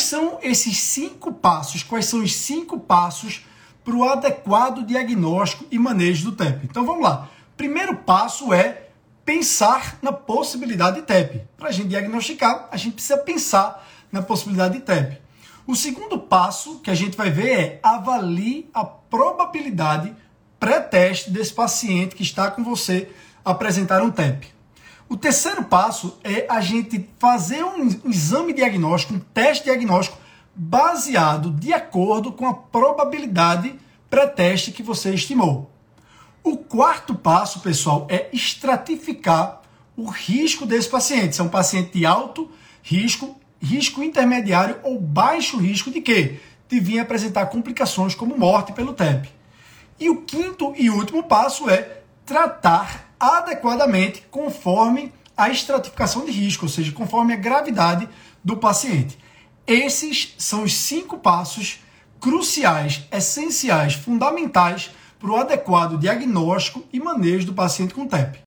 quais são esses cinco passos? Quais são os cinco passos para o adequado diagnóstico e manejo do TEP? Então vamos lá. Primeiro passo é pensar na possibilidade de TEP. Para a gente diagnosticar, a gente precisa pensar na possibilidade de TEP. O segundo passo que a gente vai ver é avalie a probabilidade pré-teste desse paciente que está com você apresentar um TEP. O terceiro passo é a gente fazer um exame diagnóstico, um teste diagnóstico baseado de acordo com a probabilidade pré-teste que você estimou. O quarto passo, pessoal, é estratificar o risco desse paciente. Se é um paciente de alto risco, risco intermediário ou baixo risco de quê? De vir apresentar complicações como morte pelo TEP. E o quinto e último passo é tratar adequadamente conforme a estratificação de risco, ou seja, conforme a gravidade do paciente. Esses são os cinco passos cruciais, essenciais, fundamentais para o adequado diagnóstico e manejo do paciente com TEP.